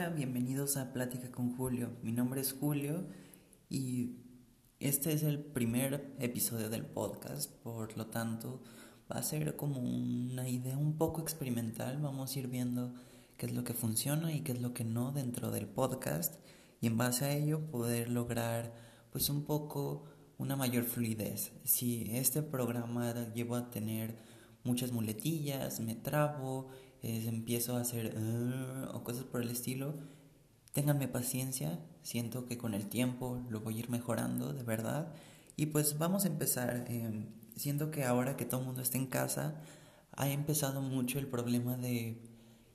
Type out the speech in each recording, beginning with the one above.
Hola, bienvenidos a Plática con Julio. Mi nombre es Julio y este es el primer episodio del podcast, por lo tanto va a ser como una idea un poco experimental. Vamos a ir viendo qué es lo que funciona y qué es lo que no dentro del podcast y en base a ello poder lograr pues un poco una mayor fluidez. Si este programa llevo a tener muchas muletillas, me trabo, empiezo a hacer uh, o cosas por el estilo, ténganme paciencia, siento que con el tiempo lo voy a ir mejorando de verdad. Y pues vamos a empezar, eh, siento que ahora que todo el mundo está en casa, ha empezado mucho el problema de,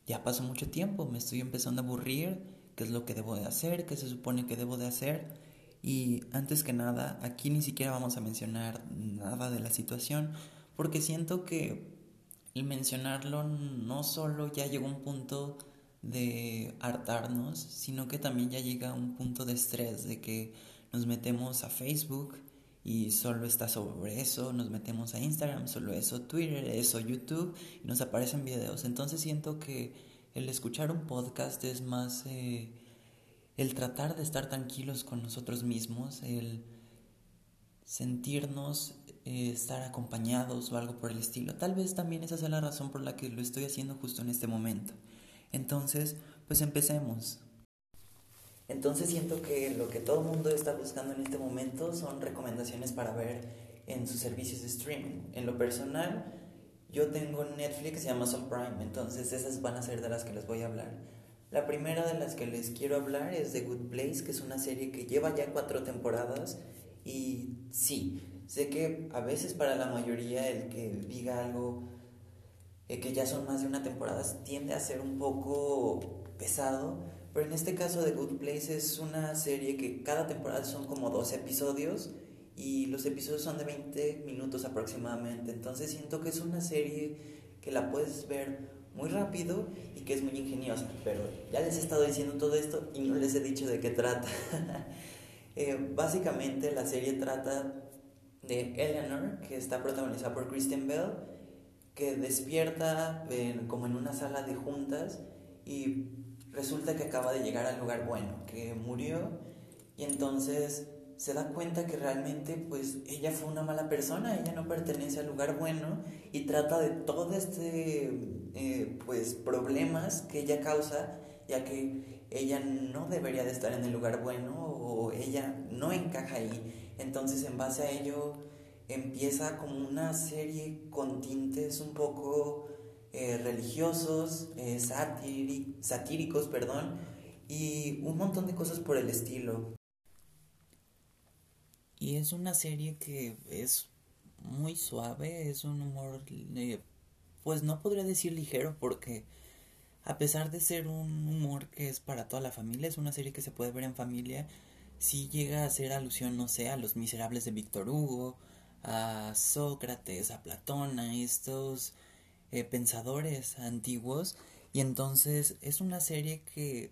ya pasó mucho tiempo, me estoy empezando a aburrir, qué es lo que debo de hacer, qué se supone que debo de hacer. Y antes que nada, aquí ni siquiera vamos a mencionar nada de la situación, porque siento que el mencionarlo no solo ya llegó a un punto de hartarnos, sino que también ya llega a un punto de estrés, de que nos metemos a Facebook y solo está sobre eso, nos metemos a Instagram, solo eso, Twitter, eso, YouTube, y nos aparecen videos. Entonces siento que el escuchar un podcast es más eh, el tratar de estar tranquilos con nosotros mismos, el sentirnos eh, estar acompañados o algo por el estilo. Tal vez también esa sea la razón por la que lo estoy haciendo justo en este momento. Entonces, pues empecemos. Entonces siento que lo que todo el mundo está buscando en este momento son recomendaciones para ver en sus servicios de streaming. En lo personal, yo tengo Netflix y Amazon Prime, entonces esas van a ser de las que les voy a hablar. La primera de las que les quiero hablar es The Good Place, que es una serie que lleva ya cuatro temporadas y sí, sé que a veces para la mayoría el que diga algo eh, que ya son más de una temporada tiende a ser un poco pesado, pero en este caso The Good Place es una serie que cada temporada son como dos episodios y los episodios son de 20 minutos aproximadamente, entonces siento que es una serie que la puedes ver muy rápido y que es muy ingeniosa, pero ya les he estado diciendo todo esto y no les he dicho de qué trata. Eh, básicamente la serie trata de Eleanor, que está protagonizada por Kristen Bell, que despierta como en una sala de juntas y resulta que acaba de llegar al lugar bueno, que murió. Y entonces se da cuenta que realmente pues ella fue una mala persona, ella no pertenece al lugar bueno y trata de todo este eh, pues problemas que ella causa ya que ella no debería de estar en el lugar bueno o ella no encaja ahí. Entonces en base a ello empieza como una serie con tintes un poco eh, religiosos, eh, satíricos, perdón, y un montón de cosas por el estilo. Y es una serie que es muy suave, es un humor, eh, pues no podría decir ligero porque a pesar de ser un humor que es para toda la familia, es una serie que se puede ver en familia, si llega a hacer alusión, no sé, a los miserables de Víctor Hugo, a Sócrates, a Platón, a estos eh, pensadores antiguos, y entonces es una serie que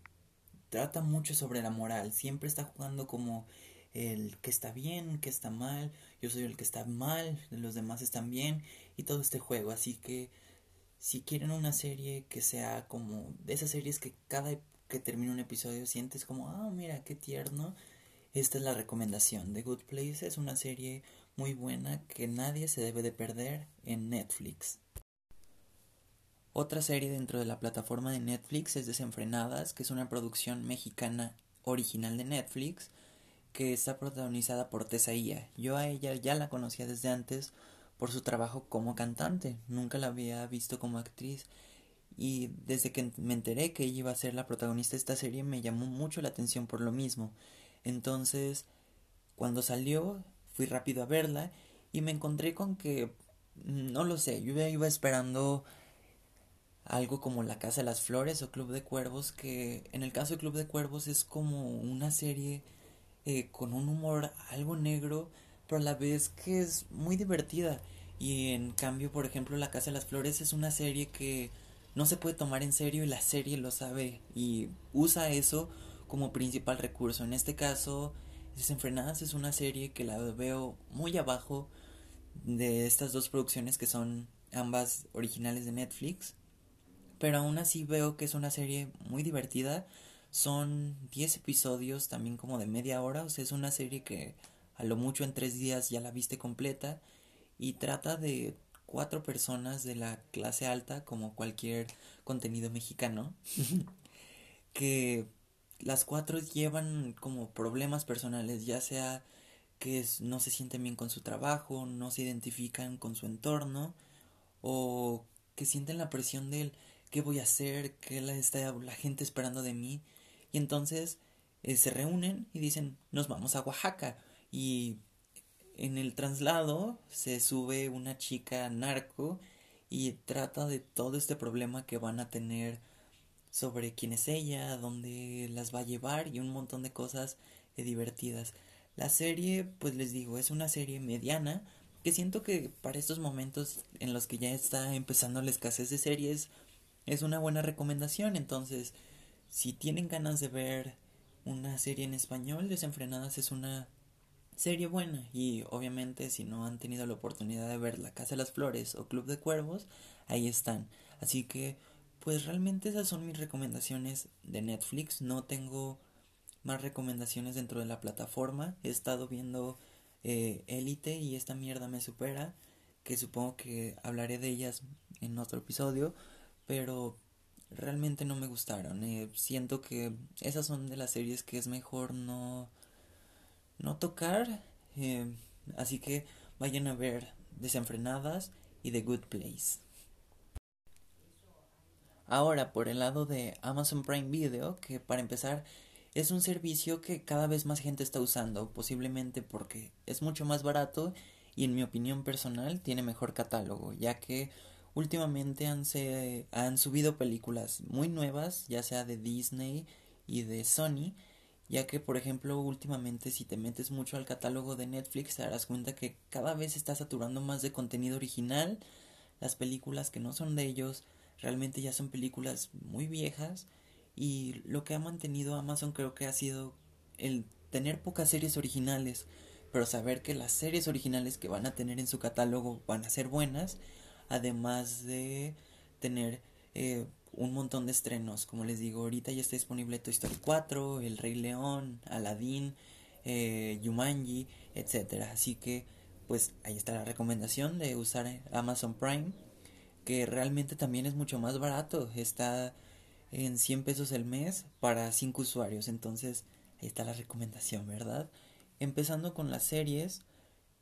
trata mucho sobre la moral, siempre está jugando como el que está bien, que está mal, yo soy el que está mal, los demás están bien, y todo este juego, así que si quieren una serie que sea como de esas series que cada que termina un episodio sientes como, ah, mira, qué tierno. Esta es la recomendación. The Good Place es una serie muy buena que nadie se debe de perder en Netflix. Otra serie dentro de la plataforma de Netflix es Desenfrenadas, que es una producción mexicana original de Netflix que está protagonizada por Tessa Yo a ella ya la conocía desde antes por su trabajo como cantante. Nunca la había visto como actriz. Y desde que me enteré que ella iba a ser la protagonista de esta serie me llamó mucho la atención por lo mismo. Entonces, cuando salió, fui rápido a verla y me encontré con que, no lo sé, yo iba esperando algo como La Casa de las Flores o Club de Cuervos, que en el caso de Club de Cuervos es como una serie eh, con un humor algo negro, pero a la vez que es muy divertida. Y en cambio, por ejemplo, La Casa de las Flores es una serie que no se puede tomar en serio y la serie lo sabe y usa eso como principal recurso. En este caso, Desenfrenadas es una serie que la veo muy abajo de estas dos producciones que son ambas originales de Netflix. Pero aún así veo que es una serie muy divertida Son 10 episodios también como de media hora, o sea, es una serie que a lo mucho en tres días ya la viste completa y trata de cuatro personas de la clase alta como cualquier contenido mexicano que las cuatro llevan como problemas personales ya sea que no se sienten bien con su trabajo no se identifican con su entorno o que sienten la presión del qué voy a hacer qué la está la gente esperando de mí y entonces eh, se reúnen y dicen nos vamos a Oaxaca y en el traslado se sube una chica narco y trata de todo este problema que van a tener sobre quién es ella, dónde las va a llevar y un montón de cosas divertidas. La serie, pues les digo, es una serie mediana que siento que para estos momentos en los que ya está empezando la escasez de series es una buena recomendación. Entonces, si tienen ganas de ver una serie en español, Desenfrenadas es una serie buena y obviamente si no han tenido la oportunidad de ver La Casa de las Flores o Club de Cuervos, ahí están. Así que pues realmente esas son mis recomendaciones de Netflix. No tengo más recomendaciones dentro de la plataforma. He estado viendo eh, Elite y esta mierda me supera, que supongo que hablaré de ellas en otro episodio, pero realmente no me gustaron. Eh, siento que esas son de las series que es mejor no no tocar. Eh, así que vayan a ver Desenfrenadas y The Good Place. Ahora, por el lado de Amazon Prime Video, que para empezar es un servicio que cada vez más gente está usando, posiblemente porque es mucho más barato y en mi opinión personal tiene mejor catálogo, ya que últimamente han, se, han subido películas muy nuevas, ya sea de Disney y de Sony, ya que por ejemplo últimamente si te metes mucho al catálogo de Netflix te darás cuenta que cada vez está saturando más de contenido original, las películas que no son de ellos realmente ya son películas muy viejas y lo que ha mantenido Amazon creo que ha sido el tener pocas series originales, pero saber que las series originales que van a tener en su catálogo van a ser buenas, además de tener eh, un montón de estrenos. Como les digo, ahorita ya está disponible Toy Story 4, El Rey León, Aladdin, eh, Yumanji, etcétera. Así que, pues ahí está la recomendación de usar Amazon Prime, que realmente también es mucho más barato. Está en 100 pesos el mes para 5 usuarios. Entonces, ahí está la recomendación, ¿verdad? Empezando con las series.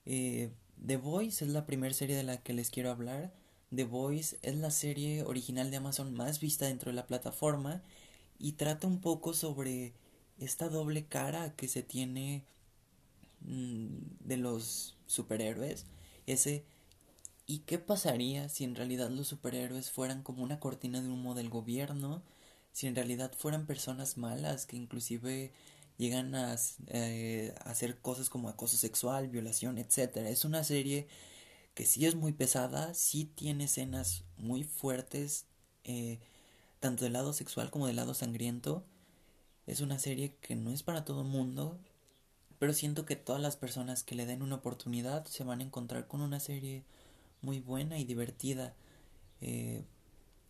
Eh, The Voice es la primera serie de la que les quiero hablar. The Voice es la serie original de Amazon más vista dentro de la plataforma y trata un poco sobre esta doble cara que se tiene mm, de los superhéroes. Ese ¿y qué pasaría si en realidad los superhéroes fueran como una cortina de humo del gobierno? Si en realidad fueran personas malas que inclusive llegan a, eh, hacer cosas como acoso sexual, violación, etcétera. Es una serie que sí es muy pesada, sí tiene escenas muy fuertes, eh, tanto del lado sexual como del lado sangriento. Es una serie que no es para todo el mundo, pero siento que todas las personas que le den una oportunidad se van a encontrar con una serie muy buena y divertida. Eh,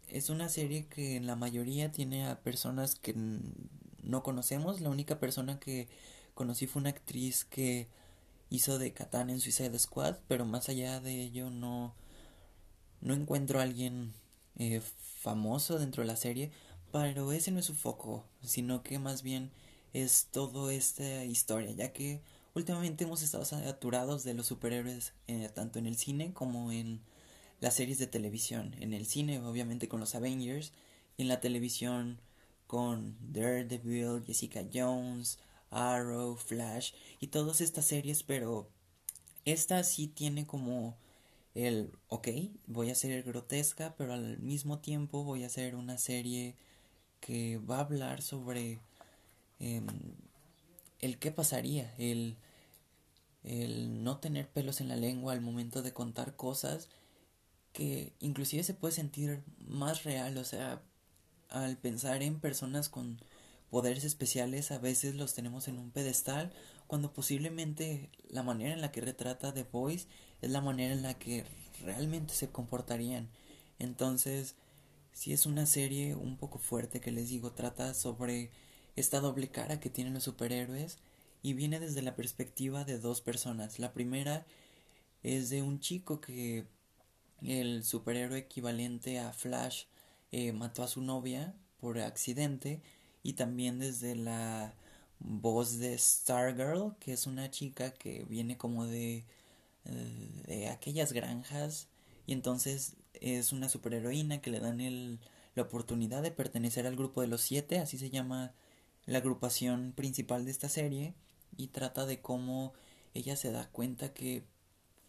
es una serie que en la mayoría tiene a personas que no conocemos. La única persona que conocí fue una actriz que hizo de Catán en Suicide Squad, pero más allá de ello no, no encuentro a alguien eh, famoso dentro de la serie, pero ese no es su foco, sino que más bien es toda esta historia, ya que últimamente hemos estado saturados de los superhéroes eh, tanto en el cine como en las series de televisión. En el cine, obviamente, con los Avengers, y en la televisión con Daredevil, Jessica Jones, Arrow, Flash y todas estas series, pero esta sí tiene como el, ok, voy a ser grotesca, pero al mismo tiempo voy a hacer una serie que va a hablar sobre em, el qué pasaría, el, el no tener pelos en la lengua al momento de contar cosas que inclusive se puede sentir más real, o sea, al pensar en personas con poderes especiales a veces los tenemos en un pedestal cuando posiblemente la manera en la que retrata The Voice es la manera en la que realmente se comportarían. Entonces, si es una serie un poco fuerte que les digo, trata sobre esta doble cara que tienen los superhéroes y viene desde la perspectiva de dos personas. La primera es de un chico que el superhéroe equivalente a Flash eh, mató a su novia por accidente y también desde la voz de Stargirl, que es una chica que viene como de, de aquellas granjas y entonces es una superheroína que le dan el, la oportunidad de pertenecer al grupo de los siete, así se llama la agrupación principal de esta serie y trata de cómo ella se da cuenta que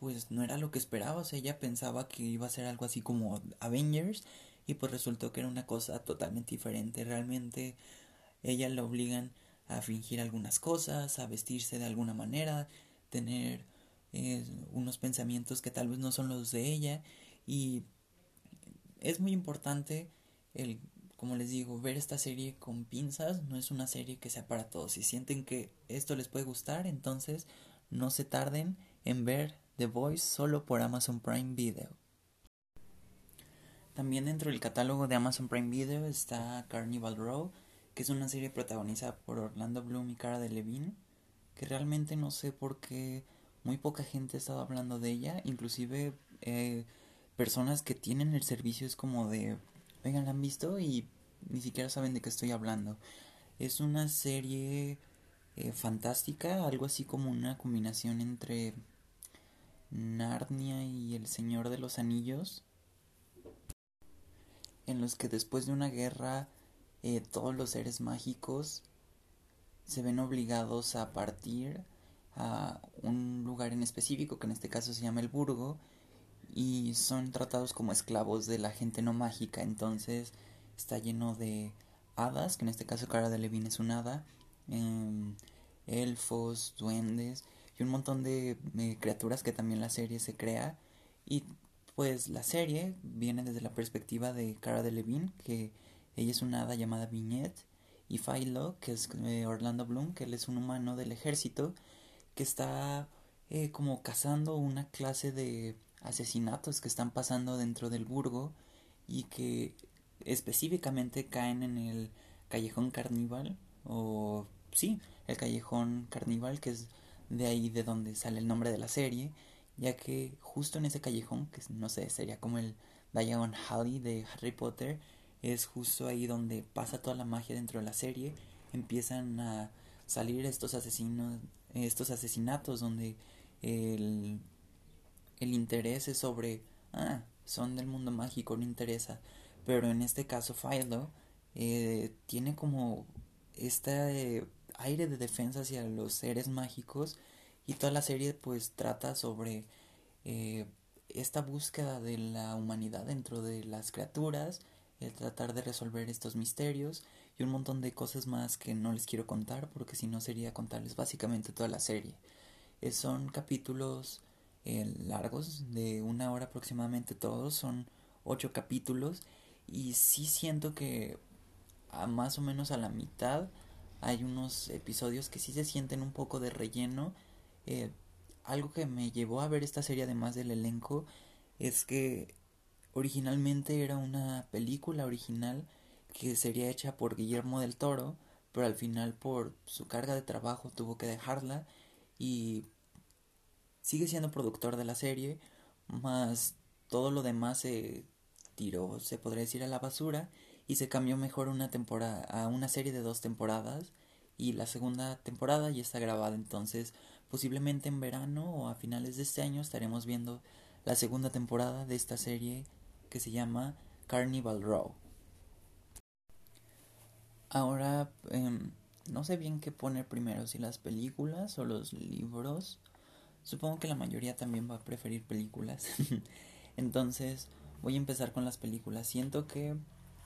pues no era lo que esperaba, o sea, ella pensaba que iba a ser algo así como Avengers y pues resultó que era una cosa totalmente diferente, realmente ella la obligan a fingir algunas cosas, a vestirse de alguna manera, tener eh, unos pensamientos que tal vez no son los de ella. Y es muy importante el como les digo, ver esta serie con pinzas no es una serie que sea para todos. Si sienten que esto les puede gustar, entonces no se tarden en ver The Voice solo por Amazon Prime Video. También dentro del catálogo de Amazon Prime Video está Carnival Row, que es una serie protagonizada por Orlando Bloom y Cara Delevingne, que realmente no sé por qué muy poca gente ha estado hablando de ella, inclusive eh, personas que tienen el servicio es como de Oigan, ¿la han visto? Y ni siquiera saben de qué estoy hablando. Es una serie eh, fantástica, algo así como una combinación entre Narnia y El Señor de los Anillos, en los que después de una guerra eh, todos los seres mágicos se ven obligados a partir a un lugar en específico, que en este caso se llama el Burgo, y son tratados como esclavos de la gente no mágica. Entonces está lleno de hadas, que en este caso Cara de Levin es un hada, em, elfos, duendes y un montón de eh, criaturas que también la serie se crea. Y pues la serie viene desde la perspectiva de Cara de Levin, que ella es una hada llamada Vignette, y Philo, que es eh, Orlando Bloom, que él es un humano del ejército, que está eh, como cazando una clase de asesinatos que están pasando dentro del burgo y que específicamente caen en el callejón carníval o sí, el callejón carníval que es de ahí de donde sale el nombre de la serie, ya que justo en ese callejón, que no sé, sería como el Diagon Alley de Harry Potter, es justo ahí donde pasa toda la magia dentro de la serie, empiezan a salir estos asesinos, estos asesinatos donde el el interés es sobre, ah, son del mundo mágico, no interesa. Pero en este caso, Philo eh, tiene como este aire de defensa hacia los seres mágicos y toda la serie pues trata sobre eh, esta búsqueda de la humanidad dentro de las criaturas, el tratar de resolver estos misterios y un montón de cosas más que no les quiero contar porque si no sería contarles básicamente toda la serie. Eh, son capítulos eh, largos, de una hora aproximadamente todos, son ocho capítulos y sí siento que a más o menos a la mitad hay unos episodios que sí se sienten un poco de relleno. Eh, algo que me llevó a ver esta serie además del elenco es que originalmente era una película original que sería hecha por Guillermo del Toro, pero al final por su carga de trabajo tuvo que dejarla y sigue siendo productor de la serie, más todo lo demás se tiró, se podría decir, a la basura y se cambió mejor una temporada a una serie de dos temporadas y la segunda temporada ya está grabada entonces posiblemente en verano o a finales de este año estaremos viendo la segunda temporada de esta serie que se llama Carnival Row. Ahora em, no sé bien qué poner primero, si las películas o los libros Supongo que la mayoría también va a preferir películas. Entonces voy a empezar con las películas. Siento que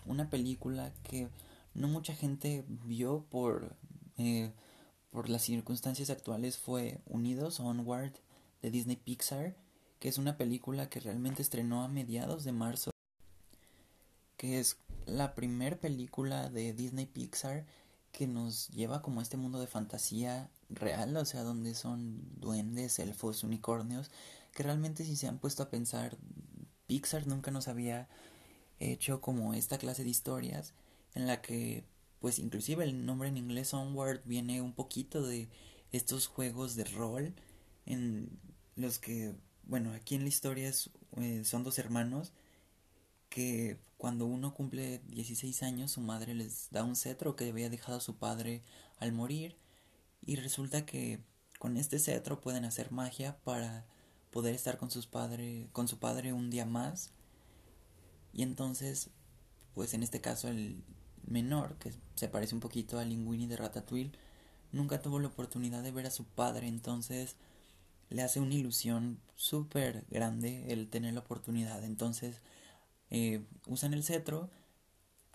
una película que no mucha gente vio por, eh, por las circunstancias actuales fue Unidos Onward de Disney Pixar, que es una película que realmente estrenó a mediados de marzo, que es la primer película de Disney Pixar que nos lleva como a este mundo de fantasía real, o sea, donde son duendes, elfos, unicornios, que realmente si se han puesto a pensar, Pixar nunca nos había hecho como esta clase de historias en la que pues inclusive el nombre en inglés Onward viene un poquito de estos juegos de rol en los que, bueno, aquí en la historia eh, son dos hermanos que cuando uno cumple 16 años su madre les da un cetro que había dejado a su padre al morir y resulta que con este cetro pueden hacer magia para poder estar con sus padres con su padre un día más. Y entonces pues en este caso el menor que se parece un poquito a Linguini de Ratatouille nunca tuvo la oportunidad de ver a su padre. Entonces le hace una ilusión súper grande el tener la oportunidad. Entonces eh, usan el cetro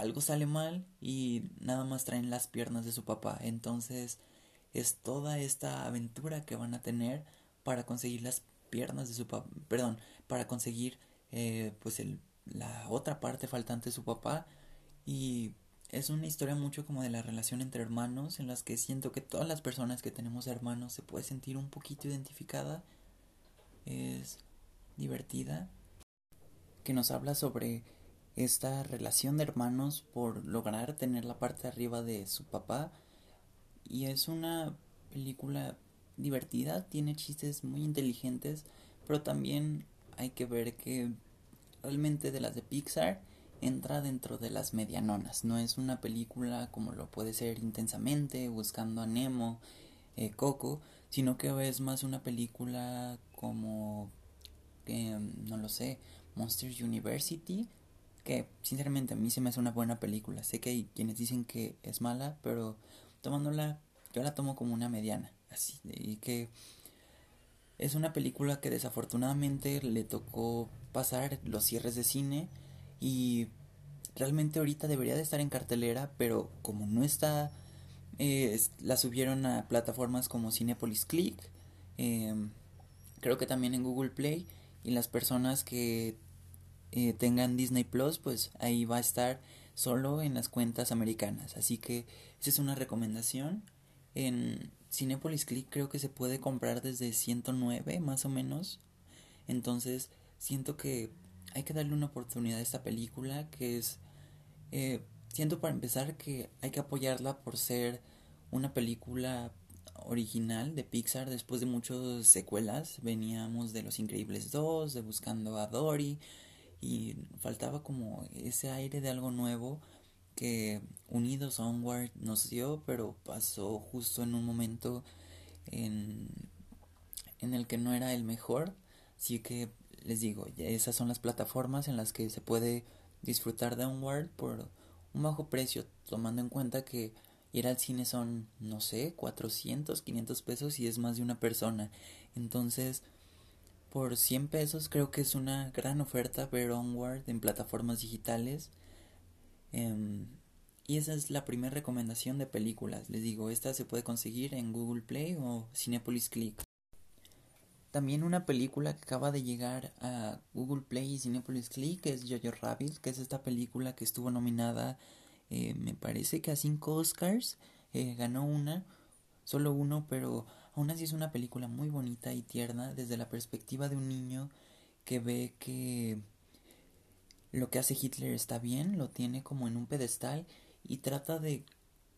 algo sale mal y nada más traen las piernas de su papá. Entonces es toda esta aventura que van a tener para conseguir las piernas de su papá, perdón, para conseguir eh, pues el, la otra parte faltante de su papá. Y es una historia mucho como de la relación entre hermanos en las que siento que todas las personas que tenemos hermanos se puede sentir un poquito identificada. Es divertida que nos habla sobre esta relación de hermanos por lograr tener la parte de arriba de su papá. Y es una película divertida, tiene chistes muy inteligentes, pero también hay que ver que realmente de las de Pixar entra dentro de las medianonas, no es una película como lo puede ser intensamente, buscando a Nemo, eh, Coco, sino que es más una película como, eh, no lo sé, Monsters University, que sinceramente a mí se me hace una buena película, sé que hay quienes dicen que es mala, pero tomándola, yo la tomo como una mediana, así, y que es una película que desafortunadamente le tocó pasar los cierres de cine y realmente ahorita debería de estar en cartelera, pero como no está, eh, la subieron a plataformas como Cinepolis Click, em, creo que también en Google Play y las personas que eh, tengan Disney Plus, pues ahí va a estar solo en las cuentas americanas. Así que esa es una recomendación. En Cinepolis Click creo que se puede comprar desde 109 más o menos. Entonces siento que hay que darle una oportunidad a esta película que es... Eh, siento para empezar que hay que apoyarla por ser una película original de Pixar después de muchas secuelas. Veníamos de Los Increíbles 2, de Buscando a Dory, y faltaba como ese aire de algo nuevo que Unidos Onward nos dio, pero pasó justo en un momento en, en el que no era el mejor. Así que les digo, esas son las plataformas en las que se puede disfrutar de Onward por un bajo precio, tomando en cuenta que ir al cine son, no sé, 400, 500 pesos y es más de una persona. Entonces, por 100 pesos creo que es una gran oferta ver Onward en plataformas digitales. Em, y esa es la primera recomendación de películas. Les digo, esta se puede conseguir en Google Play o Cinepolis Click. También una película que acaba de llegar a Google Play y Cinepolis Click es Jojo Rabbit, que es esta película que estuvo nominada, eh, me parece que a 5 Oscars. Eh, ganó una, solo uno, pero Aún así es una película muy bonita y tierna desde la perspectiva de un niño que ve que lo que hace Hitler está bien, lo tiene como en un pedestal y trata de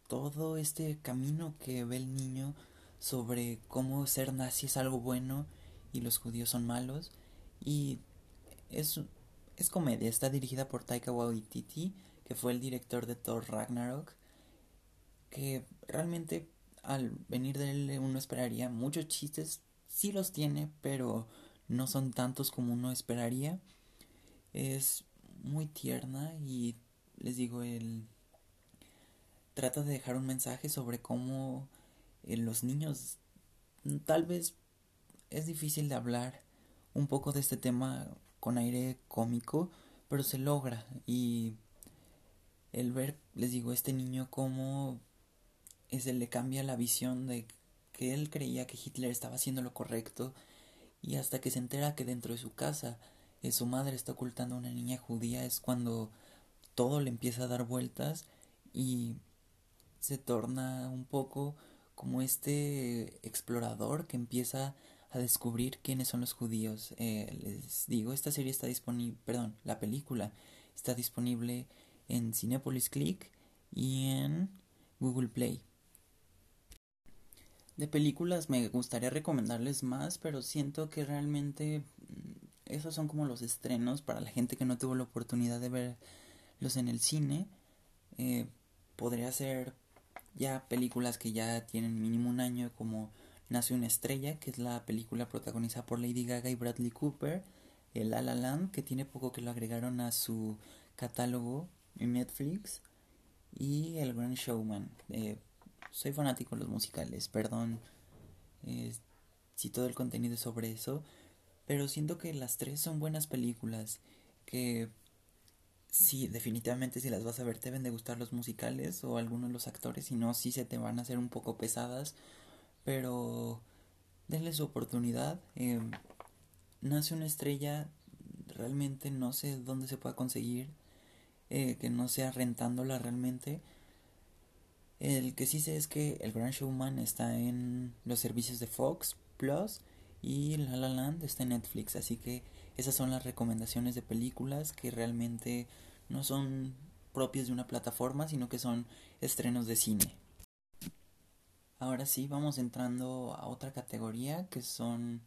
todo este camino que ve el niño sobre cómo ser nazi es algo bueno y los judíos son malos. Y es, es comedia, está dirigida por Taika Waititi que fue el director de Thor Ragnarok que realmente al venir de él uno esperaría muchos chistes, sí los tiene, pero no son tantos como uno esperaría. Es muy tierna y les digo, él trata de dejar un mensaje sobre cómo eh, los niños tal vez es difícil de hablar un poco de este tema con aire cómico, pero se logra y el ver, les digo, este niño como se le cambia la visión de que él creía que Hitler estaba haciendo lo correcto y hasta que se entera que dentro de su casa eh, su madre está ocultando a una niña judía es cuando todo le empieza a dar vueltas y se torna un poco como este explorador que empieza a descubrir quiénes son los judíos. Eh, les digo, esta serie está disponible, perdón, la película está disponible en Cinepolis Click y en Google Play. De películas me gustaría recomendarles más, pero siento que realmente mm, esos son como los estrenos para la gente que no tuvo la oportunidad de verlos en el cine. Eh, podría ser ya películas que ya tienen mínimo un año como Nace una estrella, que es la película protagonizada por Lady Gaga y Bradley Cooper, el La La que tiene poco que lo agregaron a su catálogo en Netflix, y El Gran Showman. Eh, soy fanático de los musicales, perdón eh, si todo el contenido es sobre eso, pero siento que las tres son buenas películas, que sí, definitivamente si las vas a ver te deben de gustar los musicales o algunos de los actores, si no, sí se te van a hacer un poco pesadas, pero denle su oportunidad. Eh, nace una estrella, realmente no sé dónde se pueda conseguir, eh, que no sea rentándola realmente. El que sí sé es que el Grand Showman está en los servicios de Fox Plus y La La Land está en Netflix, así que esas son las recomendaciones de películas que realmente no son propias de una plataforma, sino que son estrenos de cine. Ahora sí, vamos entrando a otra categoría que son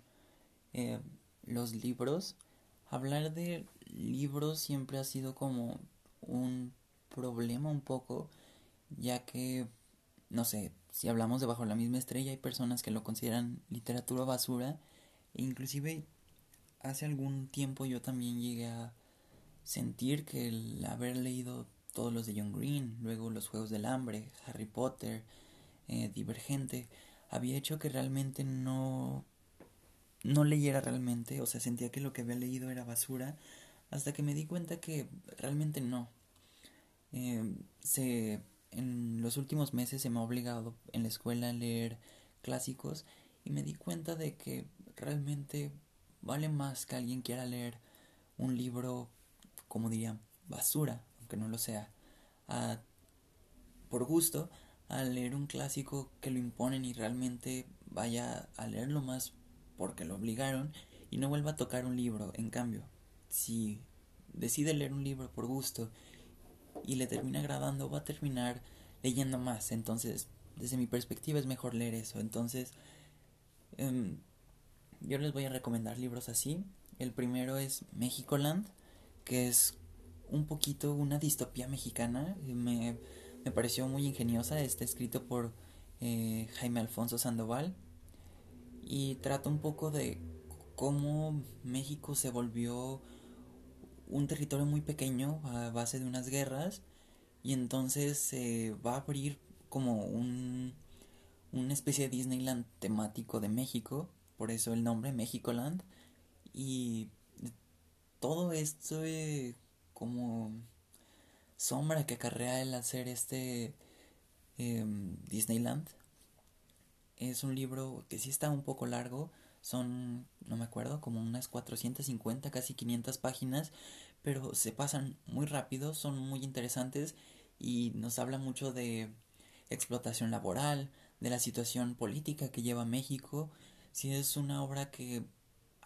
eh, los libros. Hablar de libros siempre ha sido como un problema un poco ya que, no sé, si hablamos de Bajo la misma estrella, hay personas que lo consideran literatura basura, e inclusive hace algún tiempo yo también llegué a sentir que el haber leído todos los de John Green, luego los Juegos del Hambre, Harry Potter, eh, Divergente, había hecho que realmente no no leyera realmente, o sea, sentía que lo que había leído era basura, hasta que me di cuenta que realmente no. Eh, se en los últimos meses se me ha obligado en la escuela a leer clásicos y me di cuenta de que realmente vale más que alguien quiera leer un libro, como diría, basura, aunque no lo sea, por gusto, a leer un clásico que lo imponen y realmente vaya a leerlo más porque lo obligaron y no vuelva a tocar un libro. En cambio, si decide leer un libro por gusto y le termina agradando, va a terminar leyendo más. Entonces, desde mi perspectiva es mejor leer eso. Entonces, em, yo les voy a recomendar libros así. El primero es Land que es un poquito una distopía mexicana. Me, me pareció muy ingeniosa. Está escrito por eh, Jaime Alfonso Sandoval. Y trata un poco de cómo México se volvió un territorio muy pequeño a base de unas guerras y entonces se va a abrir como un una especie de Disneyland temático de México, por eso el nombre Land y todo esto como sombra que acarrea el hacer este em, Disneyland es un libro que sí está un poco largo son, no me acuerdo, como unas 450, casi 500 páginas, pero se pasan muy rápido, son muy interesantes y nos habla mucho de explotación laboral, de la situación política que lleva México. Si es una obra que,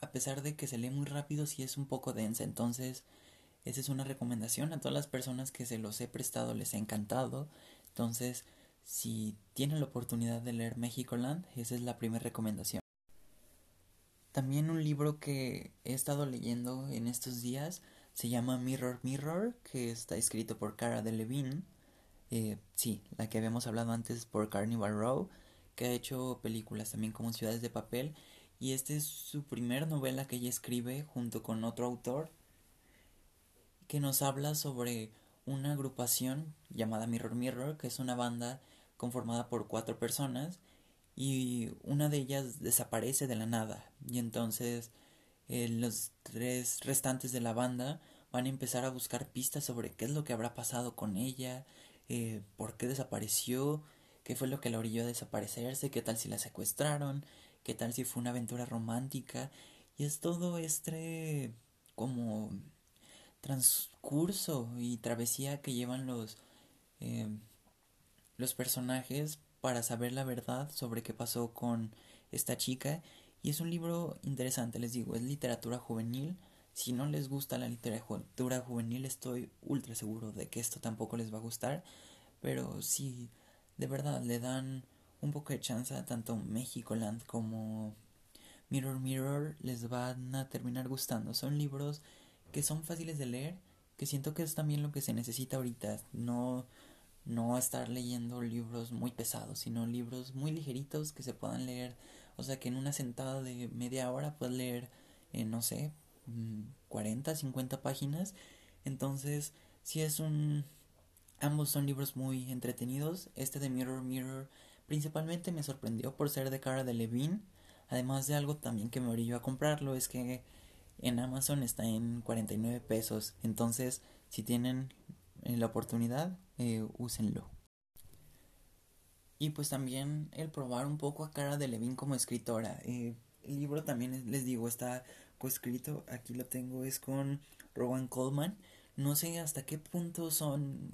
a pesar de que se lee muy rápido, sí es un poco densa. Entonces, esa es una recomendación a todas las personas que se los he prestado, les ha encantado. Entonces, si tienen la oportunidad de leer Land, esa es la primera recomendación. También un libro que he estado leyendo en estos días se llama Mirror Mirror, que está escrito por Cara Delevingne. Eh, sí, la que habíamos hablado antes por Carnival Row, que ha hecho películas también como Ciudades de Papel. Y esta es su primera novela que ella escribe junto con otro autor que nos habla sobre una agrupación llamada Mirror Mirror, que es una banda conformada por cuatro personas y una de ellas desaparece de la nada. Y entonces eh, los tres restantes de la banda van a empezar a buscar pistas sobre qué es lo que habrá pasado con ella, eh, por qué desapareció, qué fue lo que la orilló a desaparecerse, qué tal si la secuestraron, qué tal si fue una aventura romántica. Y es todo este como transcurso y travesía que llevan los eh, los personajes para saber la verdad sobre qué pasó con esta chica. Y es un libro interesante, les digo, es literatura juvenil. Si no les gusta la literatura juvenil, estoy ultra seguro de que esto tampoco les va a gustar. Pero si de verdad le dan un poco de chance tanto Land como Mirror Mirror les van a terminar gustando. Son libros que son fáciles de leer, que siento que es también lo que se necesita ahorita. No, no estar leyendo libros muy pesados, sino libros muy ligeritos que se puedan leer. O sea, que en una sentada de media hora puedes leer, eh, no sé, 40, mm, 50 páginas. Entonces, si es un... Ambos son libros muy entretenidos. Este de Mirror Mirror principalmente me sorprendió por ser de cara de Levine Además de algo también que me orilló a comprarlo es que en Amazon está en 49 pesos. Entonces, si tienen eh, la oportunidad, eh, úsenlo. Y pues también el probar un poco a Cara de Levin como escritora. Eh, el libro también, les digo, está coescrito. Aquí lo tengo, es con Rowan Coleman. No sé hasta qué punto son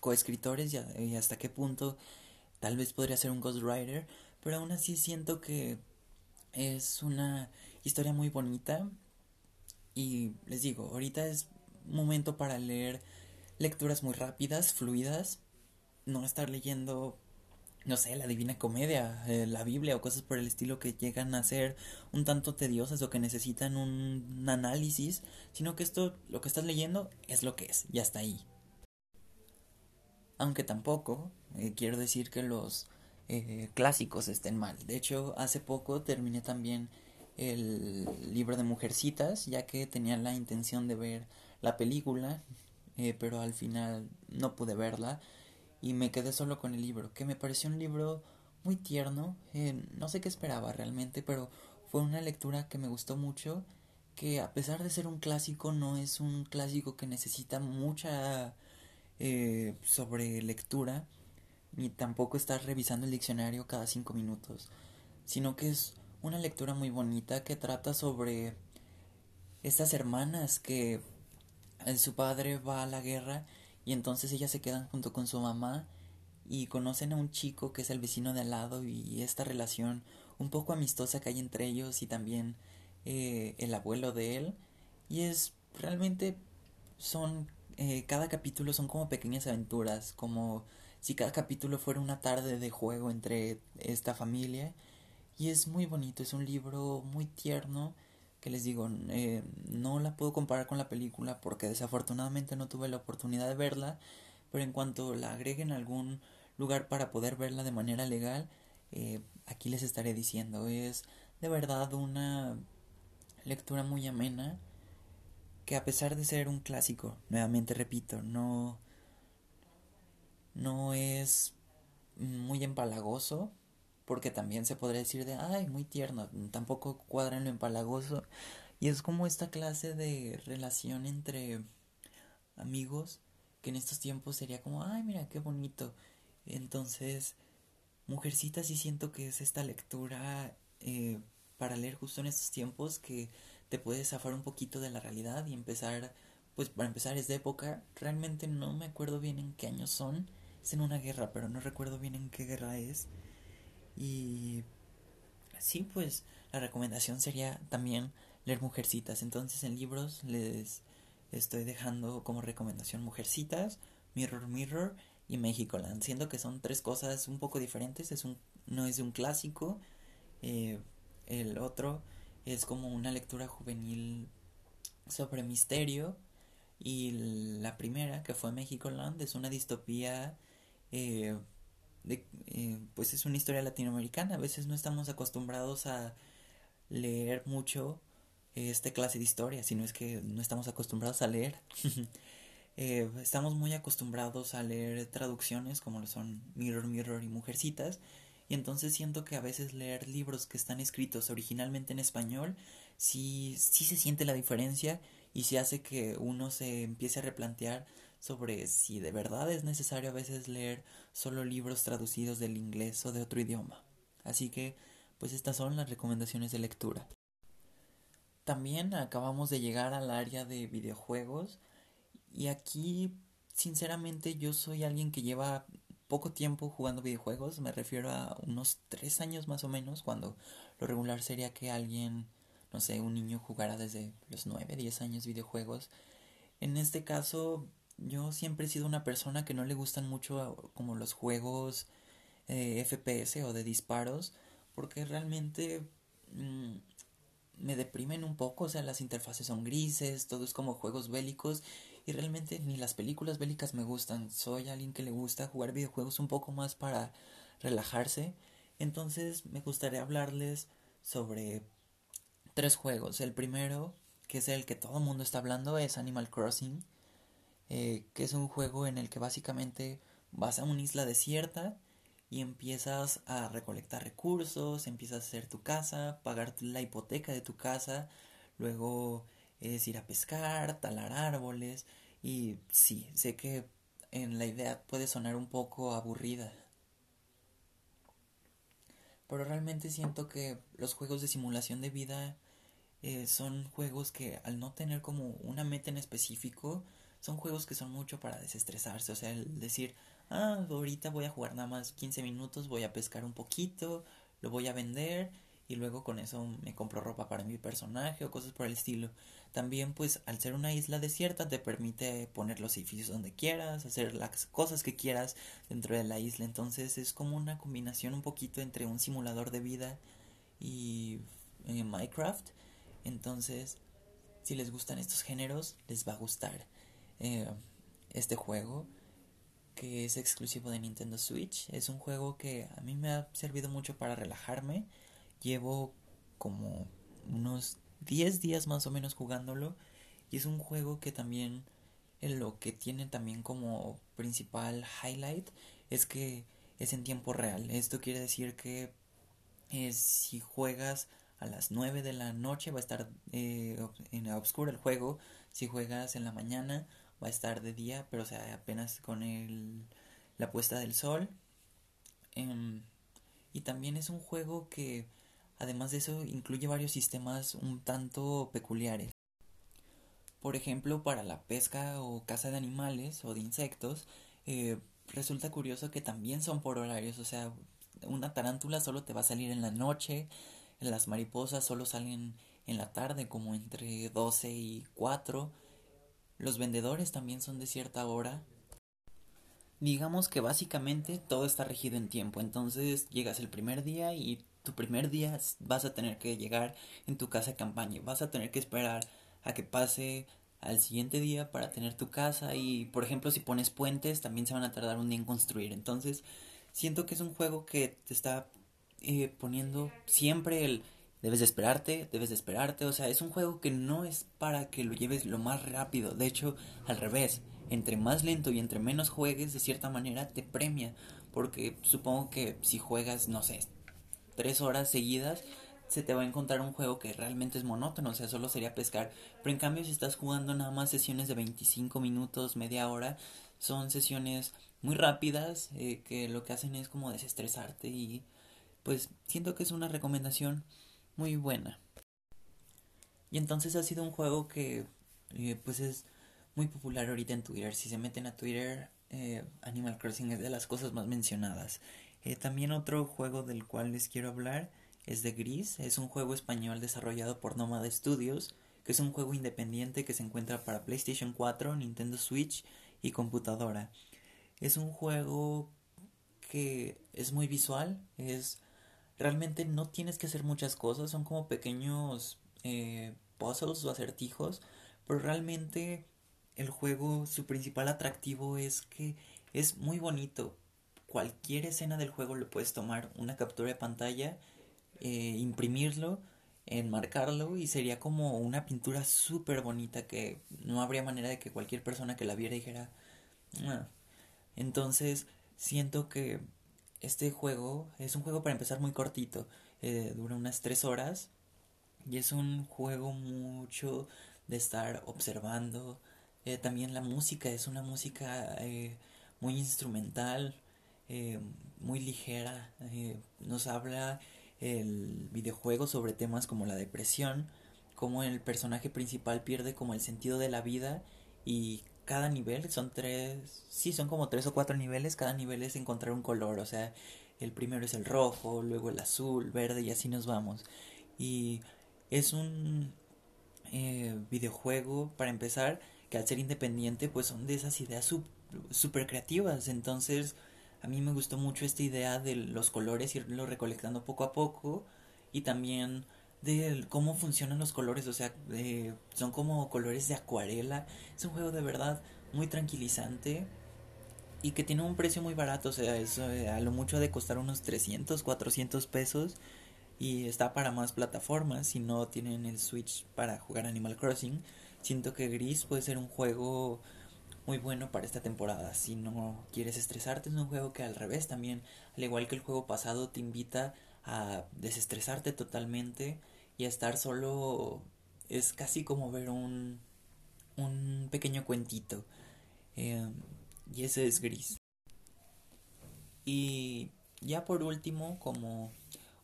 coescritores y, y hasta qué punto tal vez podría ser un ghostwriter pero aún así siento que es una historia muy bonita y les digo, ahorita es momento para leer lecturas muy rápidas, fluidas, no estar leyendo no sé, la Divina Comedia, eh, la Biblia o cosas por el estilo que llegan a ser un tanto tediosas o que necesitan un, análisis, sino que esto, lo que estás leyendo es lo que es, ya está ahí. Aunque tampoco eh, quiero decir que los eh, clásicos estén mal. De hecho, hace poco terminé también el libro de Mujercitas, ya que tenía la intención de ver la película, eh, pero al final no pude verla y me quedé solo con el libro, que me pareció un libro muy tierno, eh, no sé qué esperaba realmente, pero fue una lectura que me gustó mucho, que a pesar de ser un clásico, no es un clásico que necesita mucha sobre lectura, ni tampoco estar revisando el diccionario cada cinco minutos, sino que es una lectura muy bonita que trata sobre estas hermanas que eh, su padre va a la guerra y entonces ellas se quedan junto con su mamá y conocen a un chico que es el vecino de al lado y esta relación un poco amistosa que hay entre ellos y también eh, el abuelo de él y es realmente son eh, cada capítulo son como pequeñas aventuras como si cada capítulo fuera una tarde de juego entre esta familia. Y es muy bonito, es un libro muy tierno que les digo, eh, no la puedo comparar con la película porque desafortunadamente no tuve la oportunidad de verla, pero en cuanto la agreguen a algún lugar para poder verla de manera legal, eh, aquí les estaré diciendo, es de verdad una lectura muy amena que a pesar de ser un clásico, nuevamente repito, no no es muy empalagoso, porque también se podría decir de, ay, muy tierno, tampoco cuadra en lo empalagoso. Y es como esta clase de relación entre amigos, que en estos tiempos sería como, ay, mira, qué bonito. Entonces, Mujercita sí siento que es esta lectura eh, para leer justo en estos tiempos que te puede zafar un poquito de la realidad y empezar, pues para empezar es de época, realmente no me acuerdo bien en qué años son, en una guerra, pero no recuerdo bien en qué guerra es. Y sí, pues la recomendación sería también leer Mujercitas. Entonces en libros les estoy dejando como recomendación Mujercitas, Mirror Mirror y Land Siendo que son tres cosas un poco diferentes. Es un, no es un clásico. Eh, el otro es como una lectura juvenil sobre misterio. Y la primera, que fue Land es una distopía eh, eh, pues es una historia latinoamericana. A veces no estamos acostumbrados a leer mucho esta clase de historia, sino es que no estamos acostumbrados a leer. Eh, estamos muy acostumbrados a leer traducciones como lo son Mirror, Mirror y Mujercitas. Y entonces siento que a veces leer libros que están escritos originalmente en español sí, sí se siente la diferencia y se hace que uno se empiece a replantear sobre si de verdad es necesario a veces leer solo libros traducidos del inglés o de otro idioma. Así que, pues estas son las recomendaciones de lectura. También acabamos de llegar al área de videojuegos y aquí, sinceramente, yo soy alguien que lleva poco tiempo jugando videojuegos, me refiero a unos tres años más o menos, cuando lo regular sería que alguien, no sé, un niño jugara desde los nueve, diez años videojuegos. En este caso, yo siempre he sido una persona que no le gustan mucho como los juegos eh, FPS o de disparos porque realmente mm, me deprimen un poco, o sea, las interfaces son grises, todo es como juegos bélicos y realmente ni las películas bélicas me gustan. Soy alguien que le gusta jugar videojuegos un poco más para relajarse. Entonces me gustaría hablarles sobre tres juegos. El primero, que es el que todo el mundo está hablando, es Animal Crossing, eh, que es un juego en el que básicamente vas a una isla desierta y empiezas a recolectar recursos, empiezas a hacer tu casa, pagar la hipoteca de tu casa, luego es ir a pescar, talar árboles y sí, sé que en la idea puede sonar un poco aburrida. Pero realmente siento que los juegos de simulación de vida eh, son juegos que al no tener como una meta en específico, son juegos que son mucho para desestresarse. O sea, el decir, ah, ahorita voy a jugar nada más 15 minutos, voy a pescar un poquito, lo voy a vender y luego con eso me compro ropa para mi personaje o cosas por el estilo. También pues al ser una isla desierta te permite poner los edificios donde quieras, hacer las cosas que quieras dentro de la isla. Entonces es como una combinación un poquito entre un simulador de vida y eh, Minecraft. Entonces si les gustan estos géneros les va a gustar eh, este juego que es exclusivo de Nintendo Switch. Es un juego que a mí me ha servido mucho para relajarme. Llevo como unos 10 días más o menos jugándolo y es un juego que también lo que tiene también como principal highlight es que es en tiempo real. Esto quiere decir que eh, si juegas a las 9 de la noche va a estar eh, en oscuro el juego. Si juegas en la mañana va a estar de día, pero o sea, apenas con el, la puesta del sol. Em, y también es un juego que, además de eso, incluye varios sistemas un tanto peculiares. Por ejemplo, para la pesca o caza de animales o de insectos, eh, resulta curioso que también son por horarios, o sea, una tarántula solo te va a salir en la noche, las mariposas solo salen en la tarde como entre 12 y 4 los vendedores también son de cierta hora. Digamos que básicamente todo está regido en tiempo. Entonces llegas el primer día y tu primer día vas a tener que llegar en tu casa de campaña. Vas a tener que esperar a que pase al siguiente día para tener tu casa. Y por ejemplo, si pones puentes, también se van a tardar un día en construir. Entonces, siento que es un juego que te está eh, poniendo siempre el debes de esperarte, debes de esperarte, o sea, es un juego que no es para que lo lleves lo más rápido, de hecho, al revés, entre más lento y entre menos juegues, de cierta manera te premia, porque supongo que si juegas, no sé, tres horas seguidas, se te va a encontrar un juego que realmente es monótono, o sea, solo sería pescar, pero en cambio si estás jugando nada más sesiones de 25 minutos, media hora, son sesiones muy rápidas, eh, que lo que hacen es como desestresarte y pues siento que es una recomendación muy buena. Y entonces ha sido un juego que eh, pues es muy popular ahorita en Twitter. Si se meten a Twitter, eh, Animal Crossing es de las cosas más mencionadas. Eh, también otro juego del cual les quiero hablar es de Gris. Es un juego español desarrollado por Nomad Studios, que es un juego independiente que se encuentra para PlayStation 4, Nintendo Switch y computadora. Es un juego que es muy visual, es realmente no tienes que hacer muchas cosas, son como pequeños eh, puzzles o acertijos, pero realmente el juego, su principal atractivo es que es muy bonito. Cualquier escena del juego le puedes tomar una captura de pantalla, eh, imprimirlo, enmarcarlo y sería como una pintura súper bonita que no habría manera de que cualquier persona que la viera dijera. Ah". Entonces siento que este juego es un juego para empezar muy cortito, eh, dura unas 3 horas y es un juego mucho de estar observando. Eh, también la música es una música eh, muy instrumental, muy ligera. nos habla el videojuego sobre temas como la depresión, como el personaje principal pierde como el sentido de la vida y cada nivel son tres, sí, son como tres o cuatro niveles, cada nivel es encontrar un color, o sea, el primero es el rojo, luego el azul, verde y así nos vamos. Y es un eh, videojuego, para empezar, que al ser independiente pues son de esas ideas súper creativas. Entonces a mí me gustó mucho esta idea de los colores, irlo recolectando poco a poco y también de cómo funcionan los colores, o sea, son como colores de acuarela. Es un juego de verdad muy tranquilizante y que tiene un precio muy barato, o sea, es, eh, a lo mucho de costar unos 300, 400 pesos y está para más plataformas si no tienen el Switch para jugar Animal Crossing. Siento que Gris puede ser un juego muy bueno para esta temporada. Si no quieres estresarte, es un juego que al revés también, al igual que el juego pasado, te invita a desestresarte totalmente y a estar solo. Es casi como ver un, un pequeño cuentito. Eh, y ese es gris. Y ya por último, como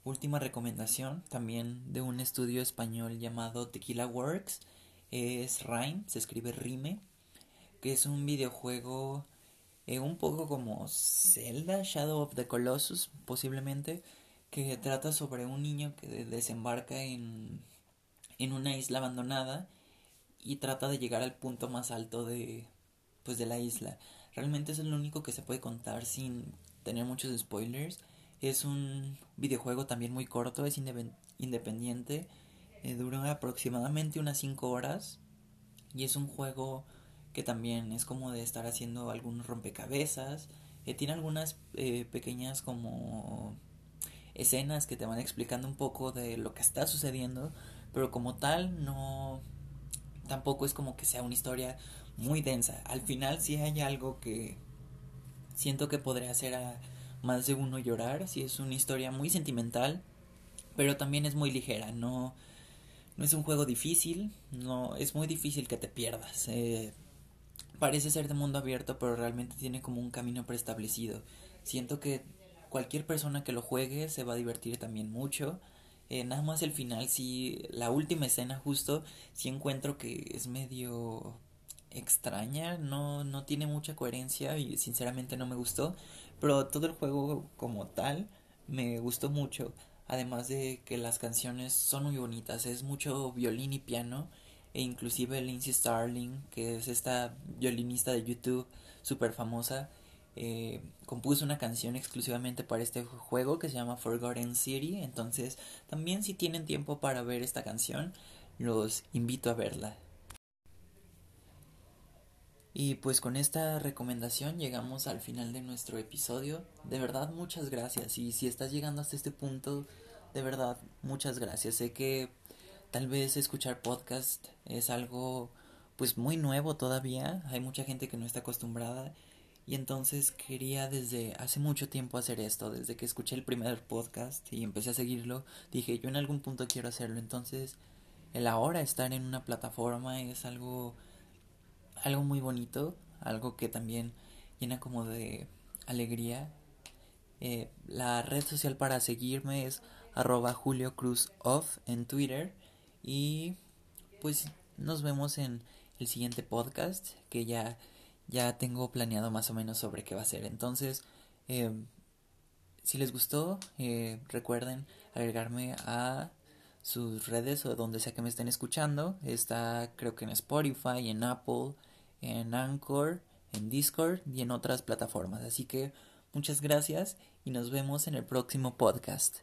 última recomendación, también de un estudio español llamado Tequila Works, es Rime, se escribe Rime, que es un videojuego eh, un poco como Zelda, Shadow of the Colossus, posiblemente, que trata sobre un niño que desembarca en, en una isla abandonada y trata de llegar al punto más alto de, pues, de la isla. Realmente es lo único que se puede contar sin tener muchos spoilers. Es un videojuego también muy corto, es independiente, eh, dura aproximadamente unas 5 horas y es un juego que también es como de estar haciendo algunos rompecabezas. Eh, tiene algunas eh, pequeñas como escenas que te van explicando un poco de lo que está sucediendo, pero como tal no tampoco es como que sea una historia muy densa. Al final sí hay algo que siento que podría hacer a más de uno llorar, si es una historia muy sentimental, pero también es muy ligera, no no es un juego difícil, no es muy difícil que te pierdas. Eh, parece ser de mundo abierto, pero realmente tiene como un camino preestablecido. Siento que cualquier persona que lo juegue se va a divertir también mucho. Eh, nada más el final, sí, la última escena justo, sí encuentro que es medio extraña, no, no tiene mucha coherencia y sinceramente no me gustó, pero todo el juego como tal me gustó mucho, además de que las canciones son muy bonitas, es mucho violín y piano, e inclusive Lindsay Starling, que es esta violinista de YouTube súper famosa, eh, compuso una canción exclusivamente para este juego que se llama Forgotten City, entonces también si tienen tiempo para ver esta canción, los invito a verla. Y pues con esta recomendación llegamos al final de nuestro episodio. De verdad, muchas gracias. Y si estás llegando hasta este punto, de verdad, muchas gracias. Sé que tal vez escuchar podcast es algo pues muy nuevo todavía. Hay mucha gente que no está acostumbrada. Y entonces quería desde hace mucho tiempo hacer esto, desde que escuché el primer podcast y empecé a seguirlo, dije yo en algún punto quiero hacerlo. Entonces el ahora estar en una plataforma es algo algo muy bonito, algo que también llena como de alegría. Eh, la red social para seguirme es arroba Julio Cruz Off en Twitter y pues nos vemos en el siguiente podcast que ya, ya tengo planeado más o menos sobre qué va a ser. Entonces, eh, si les gustó, eh, recuerden agregarme a sus redes o donde sea que me estén escuchando. Está creo que en Spotify, en Apple, en Anchor, en Discord y en otras plataformas. Así que muchas gracias y nos vemos en el próximo podcast.